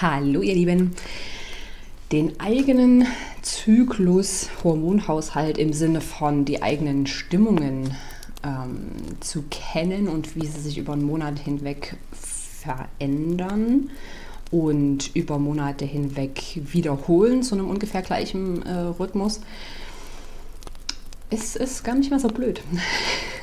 Hallo ihr Lieben. Den eigenen Zyklus, Hormonhaushalt im Sinne von die eigenen Stimmungen ähm, zu kennen und wie sie sich über einen Monat hinweg verändern und über Monate hinweg wiederholen zu einem ungefähr gleichen äh, Rhythmus ist, ist gar nicht mal so blöd.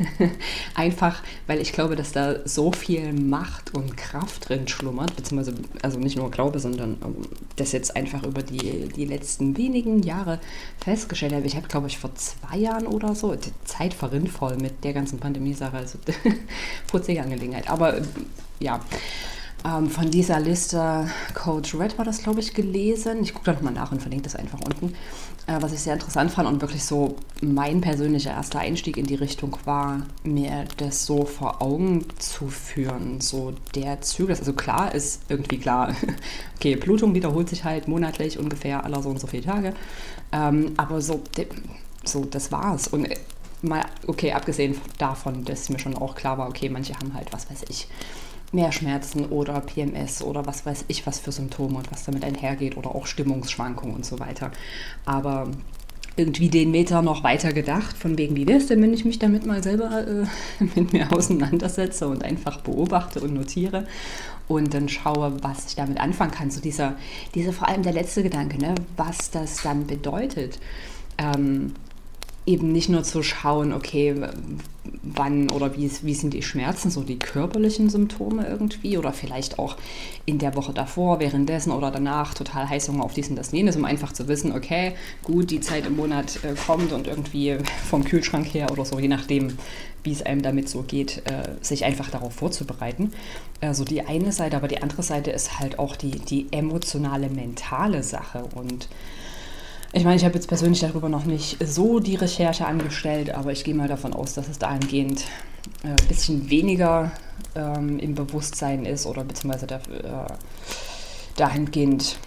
Einfach, weil ich glaube, dass da so viel Macht und Kraft drin schlummert, beziehungsweise, also nicht nur Glaube, sondern ähm, das jetzt einfach über die, die letzten wenigen Jahre festgestellt habe. Ich habe, glaube ich, vor zwei Jahren oder so, die Zeit verrinnt voll mit der ganzen Pandemie-Sache, also putzige Angelegenheit. Aber ja, ähm, von dieser Liste Coach Red war das, glaube ich, gelesen. Ich gucke da nochmal nach und verlinke das einfach unten. Äh, was ich sehr interessant fand und wirklich so mein persönlicher erster Einstieg in die Richtung war, mir das so vor Augen zu führen. So der Zyklus, also klar ist irgendwie klar, okay, Blutung wiederholt sich halt monatlich ungefähr aller so und so viele Tage. Ähm, aber so, so, das war's. Und äh, mal, okay, abgesehen davon, dass mir schon auch klar war, okay, manche haben halt, was weiß ich, mehr Schmerzen oder PMS oder was weiß ich was für Symptome und was damit einhergeht oder auch Stimmungsschwankungen und so weiter. Aber irgendwie den Meter noch weiter gedacht, von wegen, wie wäre es denn, wenn ich mich damit mal selber äh, mit mir auseinandersetze und einfach beobachte und notiere und dann schaue, was ich damit anfangen kann. So dieser, dieser vor allem der letzte Gedanke, ne? was das dann bedeutet. Ähm, eben nicht nur zu schauen, okay, wann oder wie, wie sind die Schmerzen, so die körperlichen Symptome irgendwie oder vielleicht auch in der Woche davor, währenddessen oder danach total Heißhunger auf dies und das jenes, um einfach zu wissen, okay, gut, die Zeit im Monat äh, kommt und irgendwie vom Kühlschrank her oder so, je nachdem, wie es einem damit so geht, äh, sich einfach darauf vorzubereiten. Also die eine Seite, aber die andere Seite ist halt auch die, die emotionale, mentale Sache und ich meine, ich habe jetzt persönlich darüber noch nicht so die Recherche angestellt, aber ich gehe mal davon aus, dass es dahingehend äh, ein bisschen weniger ähm, im Bewusstsein ist oder beziehungsweise dafür, äh, dahingehend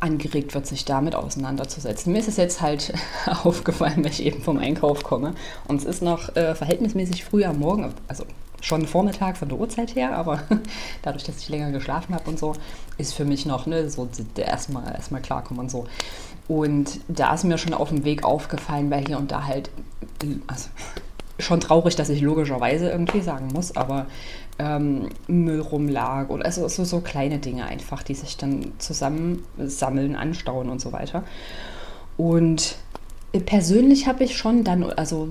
angeregt wird, sich damit auseinanderzusetzen. Mir ist es jetzt halt aufgefallen, weil ich eben vom Einkauf komme und es ist noch äh, verhältnismäßig früh am Morgen, also schon Vormittag von der Uhrzeit her, aber dadurch, dass ich länger geschlafen habe und so, ist für mich noch ne, so erstmal erstmal klarkommen und so. Und da ist mir schon auf dem Weg aufgefallen, weil hier und da halt, also schon traurig, dass ich logischerweise irgendwie sagen muss, aber ähm, Müll rumlag oder also so, so kleine Dinge einfach, die sich dann zusammensammeln, anstauen und so weiter. Und persönlich habe ich schon dann, also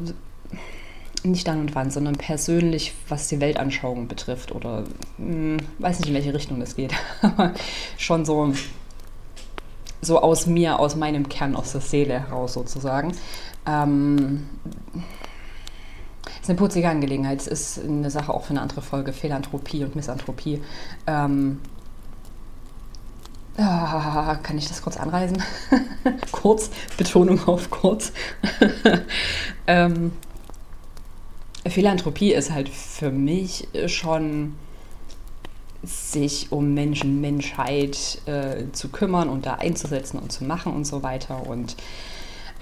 nicht dann und wann, sondern persönlich, was die Weltanschauung betrifft oder mh, hm, weiß nicht, in welche Richtung das geht, aber schon so so aus mir, aus meinem Kern, aus der Seele heraus sozusagen. Ähm, ist eine putzige Angelegenheit. Es ist eine Sache auch für eine andere Folge, Philanthropie und Misanthropie. Ähm, ah, kann ich das kurz anreisen? kurz, Betonung auf kurz. ähm, Philanthropie ist halt für mich schon sich um Menschen, Menschheit äh, zu kümmern und da einzusetzen und zu machen und so weiter und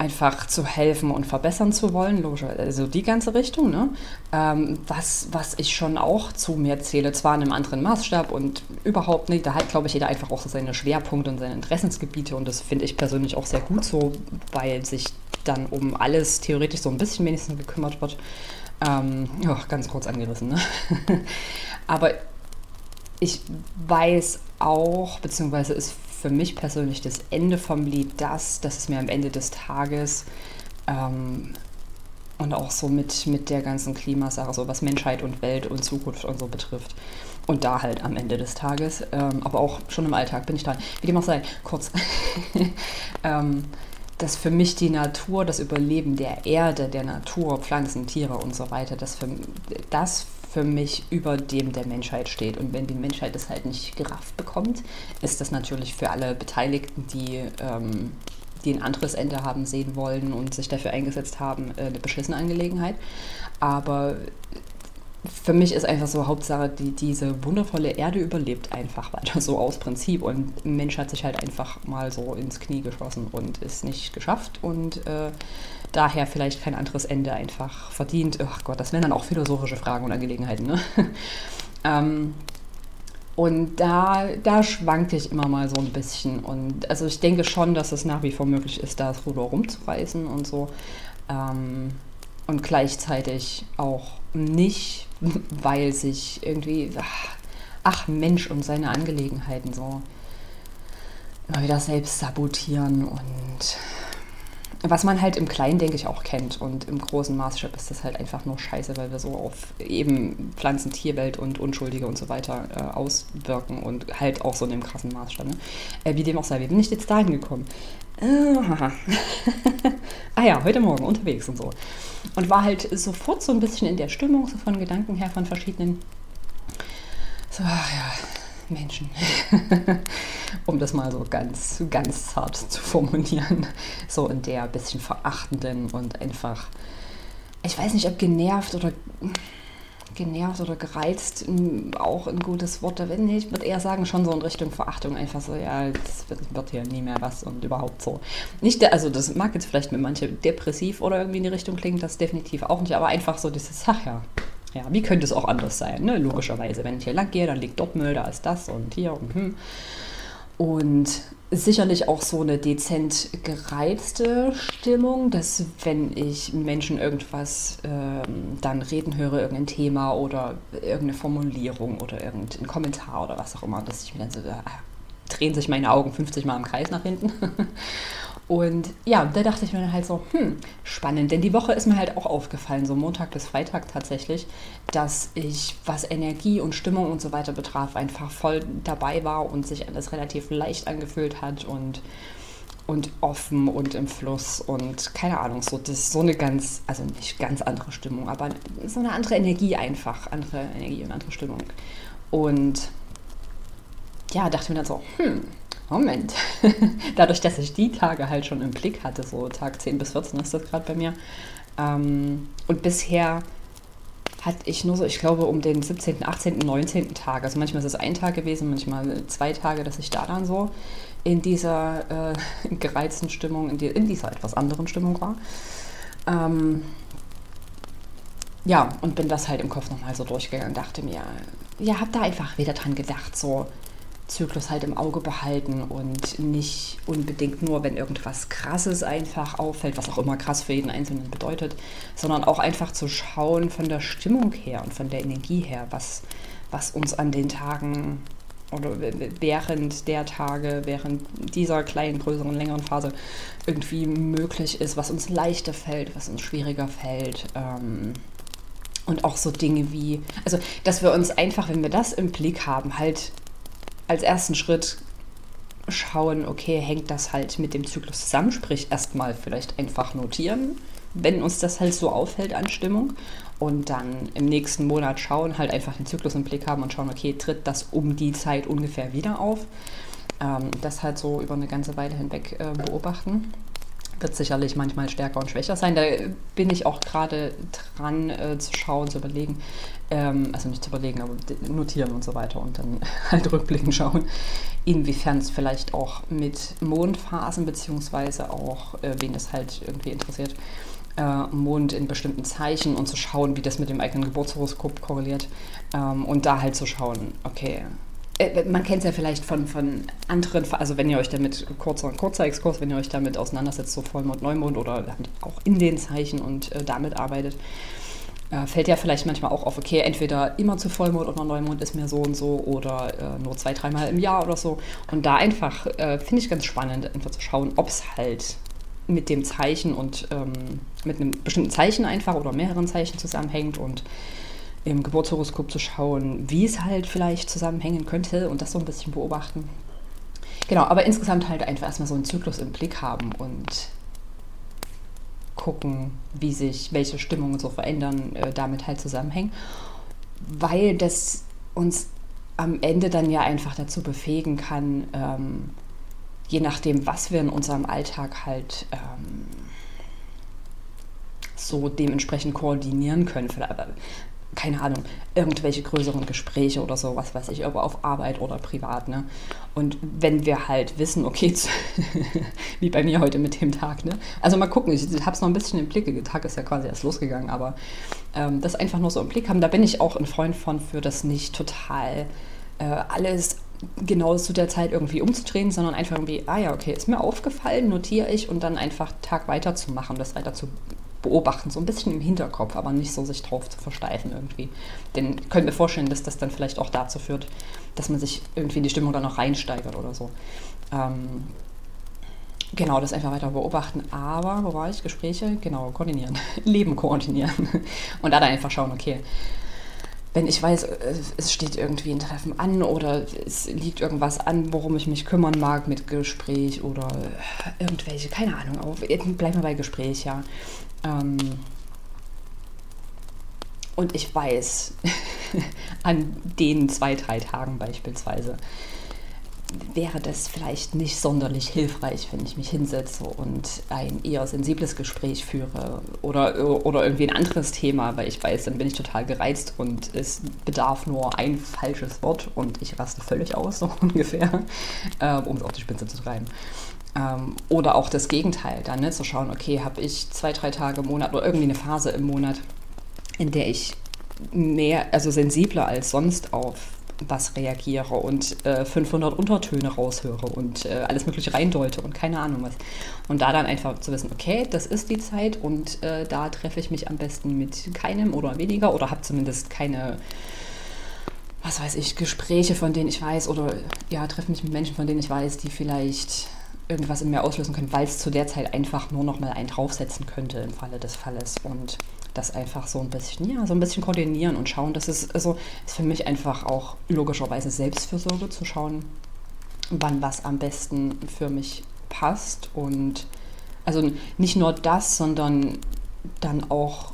einfach zu helfen und verbessern zu wollen, logischerweise, also die ganze Richtung, ne? Ähm, was, was ich schon auch zu mir zähle, zwar in einem anderen Maßstab und überhaupt nicht, da hat, glaube ich, jeder einfach auch so seine Schwerpunkte und seine Interessensgebiete und das finde ich persönlich auch sehr gut so, weil sich dann um alles theoretisch so ein bisschen wenigstens gekümmert wird. Ähm, oh, ganz kurz angerissen, ne? Aber ich weiß auch, beziehungsweise ist für mich persönlich das Ende vom Lied das, dass es mir am Ende des Tages ähm, und auch so mit, mit der ganzen Klimasache, so was Menschheit und Welt und Zukunft und so betrifft. Und da halt am Ende des Tages, ähm, aber auch schon im Alltag bin ich dran. Wie dem auch sei, kurz. ähm, dass für mich die Natur, das Überleben der Erde, der Natur, Pflanzen, Tiere und so weiter, das für, das für mich über dem der Menschheit steht. Und wenn die Menschheit das halt nicht gerafft bekommt, ist das natürlich für alle Beteiligten, die, ähm, die ein anderes Ende haben sehen wollen und sich dafür eingesetzt haben, äh, eine beschissene Angelegenheit. Aber für mich ist einfach so Hauptsache, die, diese wundervolle Erde überlebt einfach weiter so aus Prinzip. Und Mensch hat sich halt einfach mal so ins Knie geschossen und ist nicht geschafft. Und äh, daher vielleicht kein anderes Ende einfach verdient. Ach Gott, das wären dann auch philosophische Fragen und Angelegenheiten. Ne? ähm, Und da, da schwankte ich immer mal so ein bisschen. Und also ich denke schon, dass es nach wie vor möglich ist, da das Ruder rumzureißen und so. Ähm, und gleichzeitig auch nicht, weil sich irgendwie, ach, ach Mensch, um seine Angelegenheiten so immer wieder selbst sabotieren und was man halt im Kleinen, denke ich, auch kennt. Und im großen Maßstab ist das halt einfach nur scheiße, weil wir so auf eben Pflanzen, Tierwelt und Unschuldige und so weiter äh, auswirken und halt auch so in dem krassen Maßstab. Ne? Äh, wie dem auch sei, wie bin ich jetzt dahin gekommen? Äh, ah ja, heute Morgen unterwegs und so. Und war halt sofort so ein bisschen in der Stimmung, so von Gedanken her, von verschiedenen. So, ach ja, Menschen. um das mal so ganz, ganz zart zu formulieren. So in der bisschen verachtenden und einfach, ich weiß nicht, ob genervt oder genervt oder gereizt auch ein gutes Wort. Wenn nicht, ich würde eher sagen, schon so in Richtung Verachtung. Einfach so, ja, das wird, wird hier nie mehr was und überhaupt so. Nicht, der, also das mag jetzt vielleicht mit manchen depressiv oder irgendwie in die Richtung klingen, das definitiv auch nicht, aber einfach so dieses, ach ja, ja, wie könnte es auch anders sein? Ne? Logischerweise, wenn ich hier lang gehe, dann liegt dort Müll, da ist das und hier und hm. Und sicherlich auch so eine dezent gereizte Stimmung, dass wenn ich Menschen irgendwas ähm, dann reden höre, irgendein Thema oder irgendeine Formulierung oder irgendein Kommentar oder was auch immer, dass ich mir dann so, äh, drehen sich meine Augen 50 Mal im Kreis nach hinten. Und ja, da dachte ich mir dann halt so, hm, spannend. Denn die Woche ist mir halt auch aufgefallen, so Montag bis Freitag tatsächlich, dass ich, was Energie und Stimmung und so weiter betraf, einfach voll dabei war und sich alles relativ leicht angefühlt hat und, und offen und im Fluss und keine Ahnung, so, das so eine ganz, also nicht ganz andere Stimmung, aber so eine andere Energie einfach, andere Energie und andere Stimmung. Und ja, dachte mir dann so, hm, Moment. Dadurch, dass ich die Tage halt schon im Blick hatte, so Tag 10 bis 14 ist das gerade bei mir. Ähm, und bisher hatte ich nur so, ich glaube, um den 17., 18., 19. Tag. Also manchmal ist es ein Tag gewesen, manchmal zwei Tage, dass ich da dann so in dieser äh, gereizten Stimmung, in, die, in, dieser etwas anderen Stimmung war. Ähm, ja, und bin das halt im Kopf nochmal so durchgegangen, dachte mir, ja, hab da einfach wieder dran gedacht, so, Zyklus halt im Auge behalten und nicht unbedingt nur, wenn irgendwas Krasses einfach auffällt, was auch immer krass für jeden Einzelnen bedeutet, sondern auch einfach zu schauen von der Stimmung her und von der Energie her, was, was uns an den Tagen oder während der Tage, während dieser kleinen, größeren, längeren Phase irgendwie möglich ist, was uns leichter fällt, was uns schwieriger fällt. Ähm, und auch so Dinge wie, also dass wir uns einfach, wenn wir das im Blick haben, halt als ersten Schritt schauen, okay, hängt das halt mit dem Zyklus zusammen, sprich erstmal vielleicht einfach notieren, wenn uns das halt so auffällt an Stimmung. Und dann im nächsten Monat schauen, halt einfach den Zyklus im Blick haben und schauen, okay, tritt das um die Zeit ungefähr wieder auf. Ähm, das halt so über eine ganze Weile hinweg äh, beobachten wird sicherlich manchmal stärker und schwächer sein. Da bin ich auch gerade dran äh, zu schauen, zu überlegen, ähm, also nicht zu überlegen, aber notieren und so weiter und dann halt rückblickend schauen, inwiefern es vielleicht auch mit Mondphasen beziehungsweise auch, äh, wen das halt irgendwie interessiert, äh, Mond in bestimmten Zeichen und zu schauen, wie das mit dem eigenen Geburtshoroskop korreliert ähm, und da halt zu schauen, okay, man kennt es ja vielleicht von, von anderen, also wenn ihr euch damit, kurzer, kurzer Exkurs, wenn ihr euch damit auseinandersetzt, so Vollmond, Neumond oder auch in den Zeichen und äh, damit arbeitet, äh, fällt ja vielleicht manchmal auch auf, okay, entweder immer zu Vollmond oder Neumond ist mir so und so oder äh, nur zwei, dreimal im Jahr oder so. Und da einfach, äh, finde ich ganz spannend, einfach zu schauen, ob es halt mit dem Zeichen und ähm, mit einem bestimmten Zeichen einfach oder mehreren Zeichen zusammenhängt und im Geburtshoroskop zu schauen, wie es halt vielleicht zusammenhängen könnte und das so ein bisschen beobachten. Genau, aber insgesamt halt einfach erstmal so einen Zyklus im Blick haben und gucken, wie sich welche Stimmungen so verändern, äh, damit halt zusammenhängen, weil das uns am Ende dann ja einfach dazu befähigen kann, ähm, je nachdem, was wir in unserem Alltag halt ähm, so dementsprechend koordinieren können keine Ahnung, irgendwelche größeren Gespräche oder so, was weiß ich, ob auf Arbeit oder privat. Ne? Und wenn wir halt wissen, okay, wie bei mir heute mit dem Tag, ne? Also mal gucken, ich habe es noch ein bisschen im Blick, der Tag ist ja quasi erst losgegangen, aber ähm, das einfach nur so im Blick haben, da bin ich auch ein Freund von, für das nicht total äh, alles genau zu der Zeit irgendwie umzudrehen, sondern einfach irgendwie, ah ja, okay, ist mir aufgefallen, notiere ich und dann einfach Tag weiterzumachen, das weiter zu beobachten, so ein bisschen im Hinterkopf, aber nicht so sich drauf zu versteifen irgendwie. Denn ich könnte mir vorstellen, dass das dann vielleicht auch dazu führt, dass man sich irgendwie in die Stimmung dann noch reinsteigert oder so. Ähm, genau, das einfach weiter beobachten. Aber, wo war ich? Gespräche? Genau, koordinieren. Leben koordinieren. Und dann einfach schauen, okay, wenn ich weiß, es steht irgendwie ein Treffen an oder es liegt irgendwas an, worum ich mich kümmern mag mit Gespräch oder irgendwelche, keine Ahnung, bleiben wir bei Gespräch, ja. Ähm, und ich weiß, an den zwei, drei Tagen beispielsweise, wäre das vielleicht nicht sonderlich hilfreich, wenn ich mich hinsetze und ein eher sensibles Gespräch führe oder, oder irgendwie ein anderes Thema, weil ich weiß, dann bin ich total gereizt und es bedarf nur ein falsches Wort und ich raste völlig aus, so ungefähr, äh, um es auf die Spitze zu treiben. Ähm, oder auch das Gegenteil, dann ne, zu schauen, okay, habe ich zwei, drei Tage im Monat oder irgendwie eine Phase im Monat, in der ich mehr, also sensibler als sonst auf was reagiere und äh, 500 Untertöne raushöre und äh, alles Mögliche reindeute und keine Ahnung was. Und da dann einfach zu wissen, okay, das ist die Zeit und äh, da treffe ich mich am besten mit keinem oder weniger oder habe zumindest keine, was weiß ich, Gespräche, von denen ich weiß oder ja, treffe mich mit Menschen, von denen ich weiß, die vielleicht irgendwas in mir auslösen können, weil es zu der Zeit einfach nur noch mal einen draufsetzen könnte im Falle des Falles. Und das einfach so ein bisschen, ja, so ein bisschen koordinieren und schauen. Das ist, also, ist für mich einfach auch logischerweise Selbstfürsorge zu schauen, wann was am besten für mich passt. Und also nicht nur das, sondern dann auch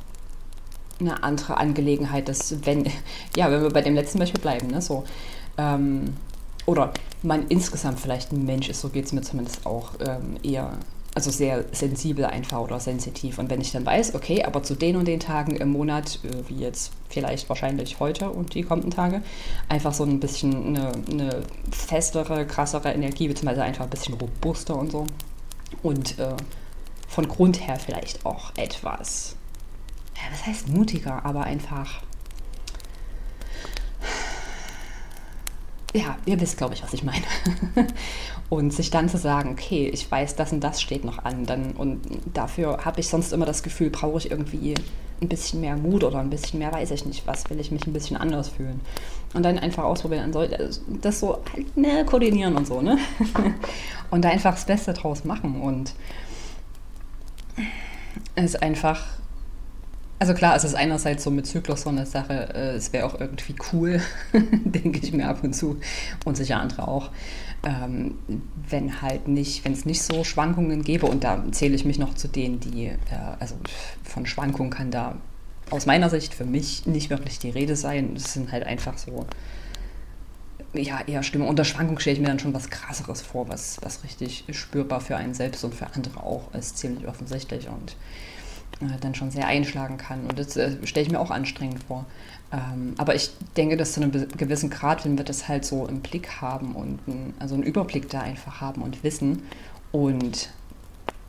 eine andere Angelegenheit, dass wenn, ja, wenn wir bei dem letzten Beispiel bleiben, ne, so, ähm, oder man insgesamt vielleicht ein Mensch ist, so geht es mir zumindest auch ähm, eher also sehr sensibel einfach oder sensitiv. Und wenn ich dann weiß, okay, aber zu den und den Tagen im Monat, äh, wie jetzt vielleicht wahrscheinlich heute und die kommenden Tage, einfach so ein bisschen eine, eine festere, krassere Energie, beziehungsweise einfach ein bisschen robuster und so. Und äh, von Grund her vielleicht auch etwas, ja, was heißt mutiger, aber einfach ja, ihr wisst, glaube ich, was ich meine. und sich dann zu sagen, okay, ich weiß, das und das steht noch an, dann und dafür habe ich sonst immer das Gefühl, brauche ich irgendwie ein bisschen mehr Mut oder ein bisschen mehr, weiß ich nicht, was will ich mich ein bisschen anders fühlen. Und dann einfach ausprobieren, also das so halt, ne, koordinieren und so, ne? und da einfach das Beste draus machen und es einfach also klar, es ist einerseits so mit Zyklus so eine Sache, äh, es wäre auch irgendwie cool, denke ich mir ab und zu und sicher andere auch, ähm, wenn halt nicht, wenn es nicht so Schwankungen gäbe und da zähle ich mich noch zu denen, die, äh, also von Schwankungen kann da aus meiner Sicht für mich nicht wirklich die Rede sein. Es sind halt einfach so, ja, eher Stimmung. Unter Schwankung stelle ich mir dann schon was krasseres vor, was, was richtig spürbar für einen selbst und für andere auch ist, ziemlich offensichtlich und dann schon sehr einschlagen kann. Und das äh, stelle ich mir auch anstrengend vor. Ähm, aber ich denke, dass zu einem gewissen Grad, wenn wir das halt so im Blick haben und ein, also einen Überblick da einfach haben und wissen und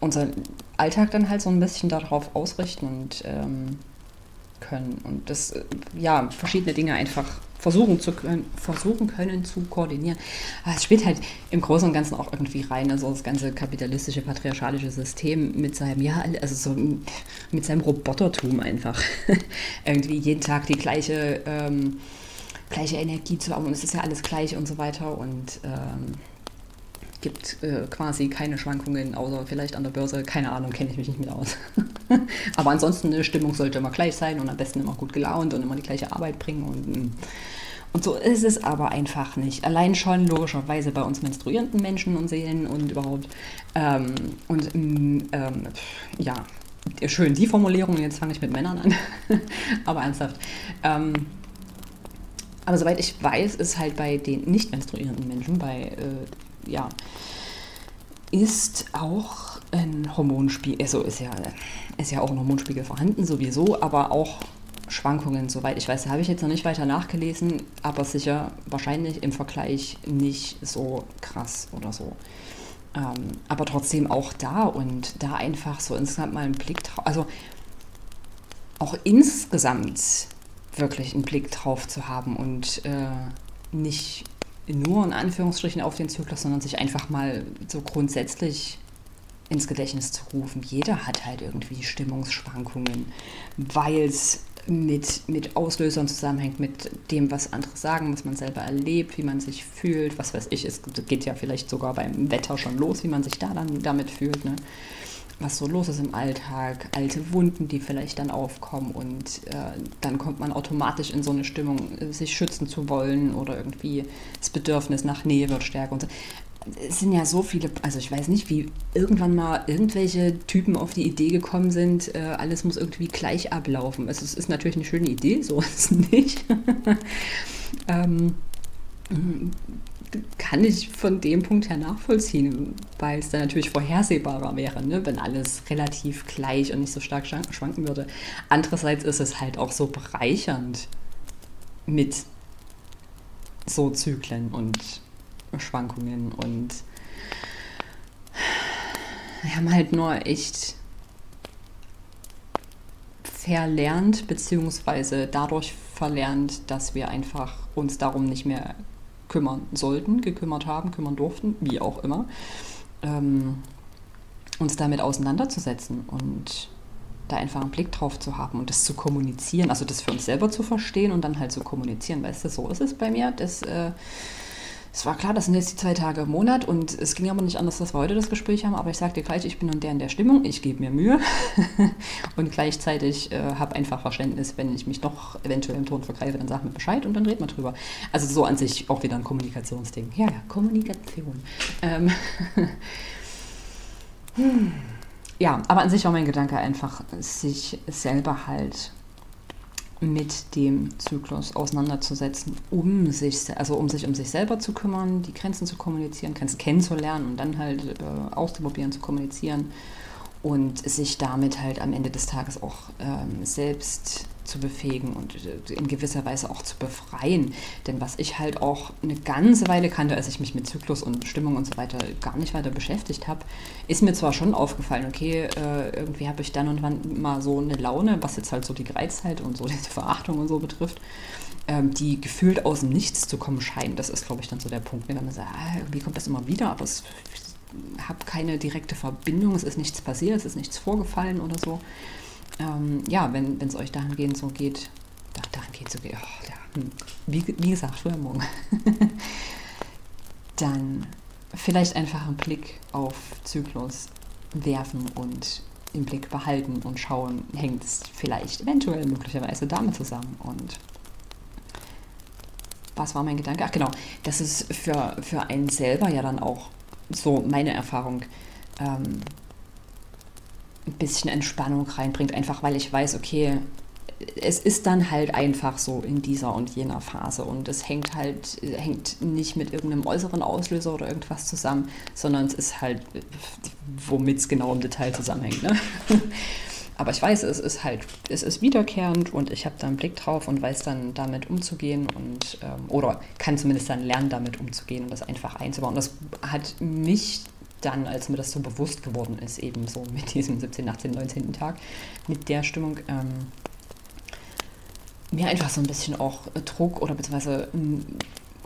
unseren Alltag dann halt so ein bisschen darauf ausrichten und ähm, können. Und das, äh, ja, verschiedene Dinge einfach versuchen, zu können, versuchen können zu koordinieren. Aber es spielt halt im Großen und Ganzen auch irgendwie rein, also das ganze kapitalistische, patriarchalische System mit seinem, ja, also so mit seinem Robotertum einfach. irgendwie jeden Tag die gleiche, ähm, gleiche Energie zu haben und es ist ja alles gleich und so weiter und ähm, gibt äh, quasi keine Schwankungen, außer vielleicht an der Börse. Keine Ahnung, kenne ich mich nicht mit aus. Aber ansonsten eine Stimmung sollte immer gleich sein und am besten immer gut gelaunt und immer die gleiche Arbeit bringen. Und, mm. und so ist es aber einfach nicht. Allein schon logischerweise bei uns menstruierenden Menschen und Seelen und überhaupt. Ähm, und mm, ähm, ja, schön die Formulierung. Jetzt fange ich mit Männern an. aber ernsthaft. Ähm, aber soweit ich weiß, ist halt bei den nicht menstruierenden Menschen, bei äh, ja, ist auch ein Hormonspiegel, also ist ja, ist ja auch ein Hormonspiegel vorhanden sowieso, aber auch Schwankungen, soweit ich weiß, habe ich jetzt noch nicht weiter nachgelesen, aber sicher wahrscheinlich im Vergleich nicht so krass oder so. Ähm, aber trotzdem auch da und da einfach so insgesamt mal einen Blick drauf, also auch insgesamt wirklich einen Blick drauf zu haben und äh, nicht nur in Anführungsstrichen auf den Zyklus, sondern sich einfach mal so grundsätzlich ins Gedächtnis zu rufen. Jeder hat halt irgendwie Stimmungsschwankungen, weil es mit, mit Auslösern zusammenhängt, mit dem, was andere sagen, was man selber erlebt, wie man sich fühlt, was weiß ich. Es geht ja vielleicht sogar beim Wetter schon los, wie man sich da dann damit fühlt. Ne? Was so los ist im Alltag, alte Wunden, die vielleicht dann aufkommen und äh, dann kommt man automatisch in so eine Stimmung, sich schützen zu wollen oder irgendwie das Bedürfnis nach Nähe wird stärker und so. Es sind ja so viele, also ich weiß nicht, wie irgendwann mal irgendwelche Typen auf die Idee gekommen sind, äh, alles muss irgendwie gleich ablaufen. Also es ist natürlich eine schöne Idee, so ist es nicht. ähm, kann ich von dem Punkt her nachvollziehen, weil es dann natürlich vorhersehbarer wäre, ne, wenn alles relativ gleich und nicht so stark schwanken würde. Andererseits ist es halt auch so bereichernd mit so Zyklen und Schwankungen und wir haben halt nur echt verlernt, beziehungsweise dadurch verlernt, dass wir einfach uns darum nicht mehr kümmern sollten, gekümmert haben, kümmern durften, wie auch immer, ähm, uns damit auseinanderzusetzen und da einfach einen Blick drauf zu haben und das zu kommunizieren, also das für uns selber zu verstehen und dann halt zu kommunizieren. Weißt du, so ist es bei mir. Das äh, es war klar, das sind jetzt die zwei Tage im Monat und es ging aber nicht anders, dass wir heute das Gespräch haben, aber ich sage dir gleich, ich bin in der in der Stimmung, ich gebe mir Mühe und gleichzeitig äh, habe einfach Verständnis, wenn ich mich doch eventuell im Ton vergreife, dann sag mir Bescheid und dann reden wir drüber. Also so an sich auch wieder ein Kommunikationsding. Ja, ja, Kommunikation. Ähm ja, aber an sich war mein Gedanke einfach, sich selber halt mit dem Zyklus auseinanderzusetzen, um sich, also um sich um sich selber zu kümmern, die Grenzen zu kommunizieren, Grenzen kennenzulernen und dann halt äh, auszuprobieren, zu kommunizieren und sich damit halt am Ende des Tages auch ähm, selbst zu befähigen und äh, in gewisser Weise auch zu befreien. Denn was ich halt auch eine ganze Weile kannte, als ich mich mit Zyklus und Stimmung und so weiter gar nicht weiter beschäftigt habe, ist mir zwar schon aufgefallen, okay, äh, irgendwie habe ich dann und wann mal so eine Laune, was jetzt halt so die Gereiztheit und so diese Verachtung und so betrifft, ähm, die gefühlt aus dem Nichts zu kommen scheint. Das ist, glaube ich, dann so der Punkt, wenn man sagt, ah, irgendwie kommt das immer wieder, aber es habe keine direkte Verbindung, es ist nichts passiert, es ist nichts vorgefallen oder so ähm, ja, wenn es euch dahingehend so geht, da, dahingehend so geht, oh, ja, hm, wie, wie gesagt, früher morgen, dann vielleicht einfach einen Blick auf Zyklus werfen und im Blick behalten und schauen, hängt es vielleicht eventuell möglicherweise damit zusammen und was war mein Gedanke? Ach genau, das ist für, für einen selber ja dann auch so meine Erfahrung, ähm, ein bisschen Entspannung reinbringt, einfach weil ich weiß, okay, es ist dann halt einfach so in dieser und jener Phase und es hängt halt hängt nicht mit irgendeinem äußeren Auslöser oder irgendwas zusammen, sondern es ist halt, womit es genau im Detail zusammenhängt. Ne? Aber ich weiß, es ist halt, es ist wiederkehrend und ich habe da einen Blick drauf und weiß dann damit umzugehen und ähm, oder kann zumindest dann lernen, damit umzugehen und das einfach einzubauen. Das hat mich dann, als mir das so bewusst geworden ist, eben so mit diesem 17., 18., 19. Tag, mit der Stimmung, ähm, mir einfach so ein bisschen auch Druck oder beziehungsweise ähm,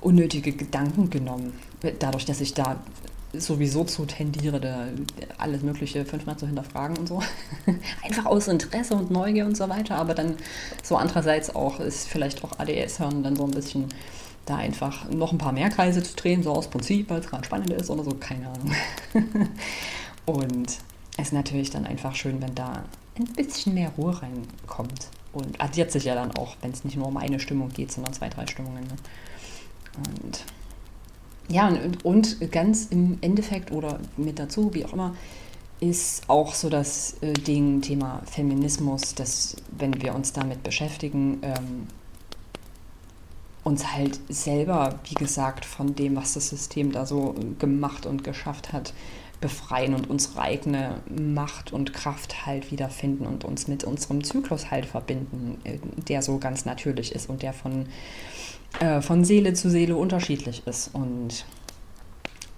unnötige Gedanken genommen. Dadurch, dass ich da sowieso zu tendiere, da alles Mögliche fünfmal zu hinterfragen und so. Einfach aus Interesse und Neugier und so weiter. Aber dann so andererseits auch ist vielleicht auch ADS-Hören dann so ein bisschen da einfach noch ein paar mehr Kreise zu drehen, so aus Prinzip, weil es gerade spannend ist oder so, keine Ahnung. und es ist natürlich dann einfach schön, wenn da ein bisschen mehr Ruhe reinkommt. Und addiert sich ja dann auch, wenn es nicht nur um eine Stimmung geht, sondern zwei, drei Stimmungen. Ne? Und ja, und, und ganz im Endeffekt oder mit dazu, wie auch immer, ist auch so das äh, Ding, Thema Feminismus, dass wenn wir uns damit beschäftigen, ähm, uns halt selber, wie gesagt, von dem, was das System da so gemacht und geschafft hat, befreien und unsere eigene Macht und Kraft halt wiederfinden und uns mit unserem Zyklus halt verbinden, äh, der so ganz natürlich ist und der von, äh, von Seele zu Seele unterschiedlich ist und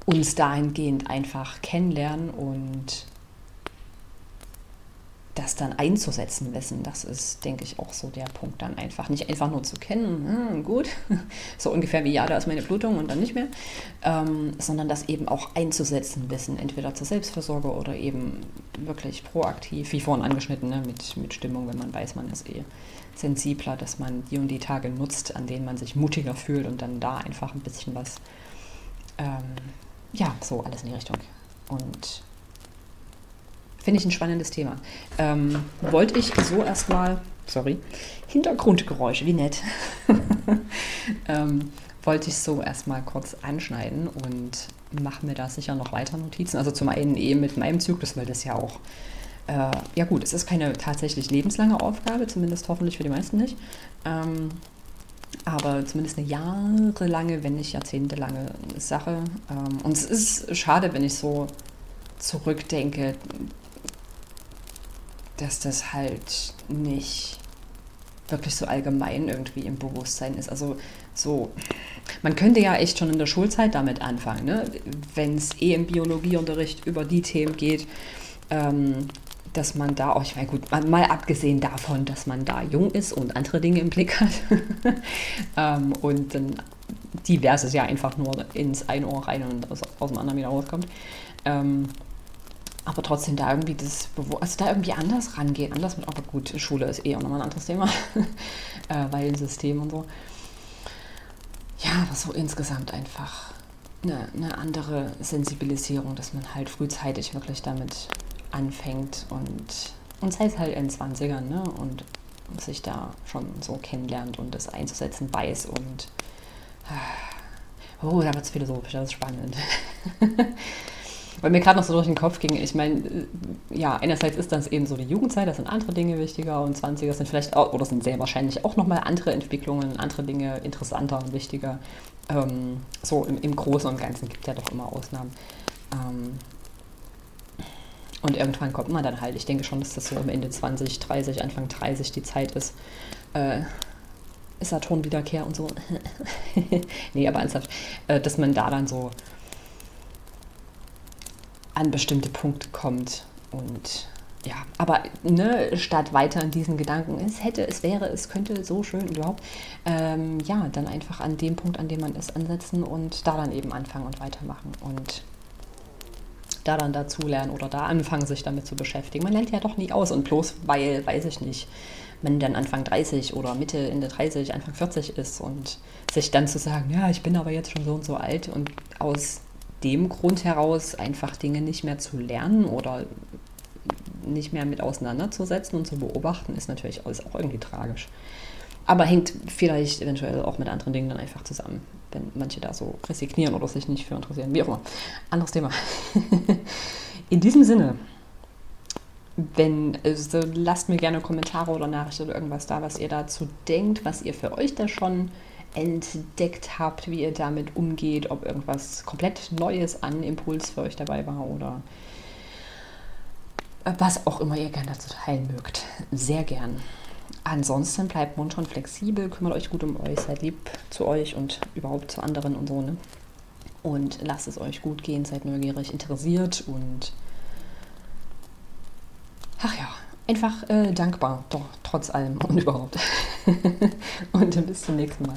uns dahingehend einfach kennenlernen und das dann einzusetzen wissen. Das ist, denke ich, auch so der Punkt dann einfach. Nicht einfach nur zu kennen, hm, gut, so ungefähr wie ja, da ist meine Blutung und dann nicht mehr, ähm, sondern das eben auch einzusetzen wissen, entweder zur Selbstversorge oder eben wirklich proaktiv, wie vorhin angeschnitten, ne, mit, mit Stimmung, wenn man weiß, man ist eh sensibler, dass man die und die Tage nutzt, an denen man sich mutiger fühlt und dann da einfach ein bisschen was, ähm, ja, so alles in die Richtung. Und Finde ich ein spannendes Thema. Ähm, wollte ich so erstmal, sorry, Hintergrundgeräusche, wie nett. ähm, wollte ich so erstmal kurz anschneiden und mache mir da sicher noch weiter Notizen. Also zum einen eben mit meinem Zyklus, weil das ja auch, äh, ja gut, es ist keine tatsächlich lebenslange Aufgabe, zumindest hoffentlich für die meisten nicht. Ähm, aber zumindest eine jahrelange, wenn nicht jahrzehntelange Sache. Ähm, und es ist schade, wenn ich so zurückdenke, dass das halt nicht wirklich so allgemein irgendwie im Bewusstsein ist. Also so, man könnte ja echt schon in der Schulzeit damit anfangen, ne? wenn es eh im Biologieunterricht über die Themen geht, ähm, dass man da, oh, ich meine, gut, mal abgesehen davon, dass man da jung ist und andere Dinge im Blick hat ähm, und dann diverses ja einfach nur ins eine Ohr rein und aus, aus dem anderen wieder rauskommt. Ähm, aber trotzdem da irgendwie das also da irgendwie anders rangehen, anders mit, aber gut, Schule ist eh auch nochmal ein anderes Thema, äh, weil System und so. Ja, aber so insgesamt einfach eine, eine andere Sensibilisierung, dass man halt frühzeitig wirklich damit anfängt und, und sei es halt in 20ern, ne? Und sich da schon so kennenlernt und das einzusetzen weiß und oh, da wird es philosophisch, das ist spannend. weil mir gerade noch so durch den Kopf ging, ich meine, äh, ja, einerseits ist das eben so die Jugendzeit, da sind andere Dinge wichtiger und 20er sind vielleicht auch, oder sind sehr wahrscheinlich auch nochmal andere Entwicklungen, andere Dinge interessanter und wichtiger. Ähm, so im, im, Großen und Ganzen gibt es ja doch immer Ausnahmen. Ähm, und irgendwann kommt man dann halt, ich denke schon, dass das so am Ende 20, 30, Anfang 30 die Zeit ist. Äh, Saturn-Wiederkehr und so. nee, aber ernsthaft, äh, dass man da dann so an bestimmte Punkte kommt. Und ja, aber ne, statt weiter in diesen Gedanken, es hätte, es wäre, es könnte so schön überhaupt, ähm, ja, dann einfach an dem Punkt, an dem man ist, ansetzen und da dann eben anfangen und weitermachen und da dann dazulernen oder da anfangen, sich damit zu beschäftigen. Man lernt ja doch nie aus und bloß weil, weiß ich nicht, man dann Anfang 30 oder Mitte, Ende 30, Anfang 40 ist und sich dann zu sagen, ja, ich bin aber jetzt schon so und so alt und aus dem Grund heraus einfach Dinge nicht mehr zu lernen oder nicht mehr mit auseinanderzusetzen und zu beobachten, ist natürlich alles auch irgendwie tragisch. Aber hängt vielleicht eventuell auch mit anderen Dingen dann einfach zusammen, wenn manche da so resignieren oder sich nicht für interessieren. Wie auch immer. Anderes Thema. In diesem Sinne, wenn, also lasst mir gerne Kommentare oder Nachrichten oder irgendwas da, was ihr dazu denkt, was ihr für euch da schon entdeckt habt, wie ihr damit umgeht, ob irgendwas komplett Neues an Impuls für euch dabei war oder was auch immer ihr gerne dazu teilen mögt. Sehr gern. Ansonsten bleibt munter und flexibel, kümmert euch gut um euch, seid lieb zu euch und überhaupt zu anderen und so. Ne? Und lasst es euch gut gehen, seid neugierig, interessiert und ach ja, einfach äh, dankbar, doch trotz allem und überhaupt. und bis zum nächsten Mal.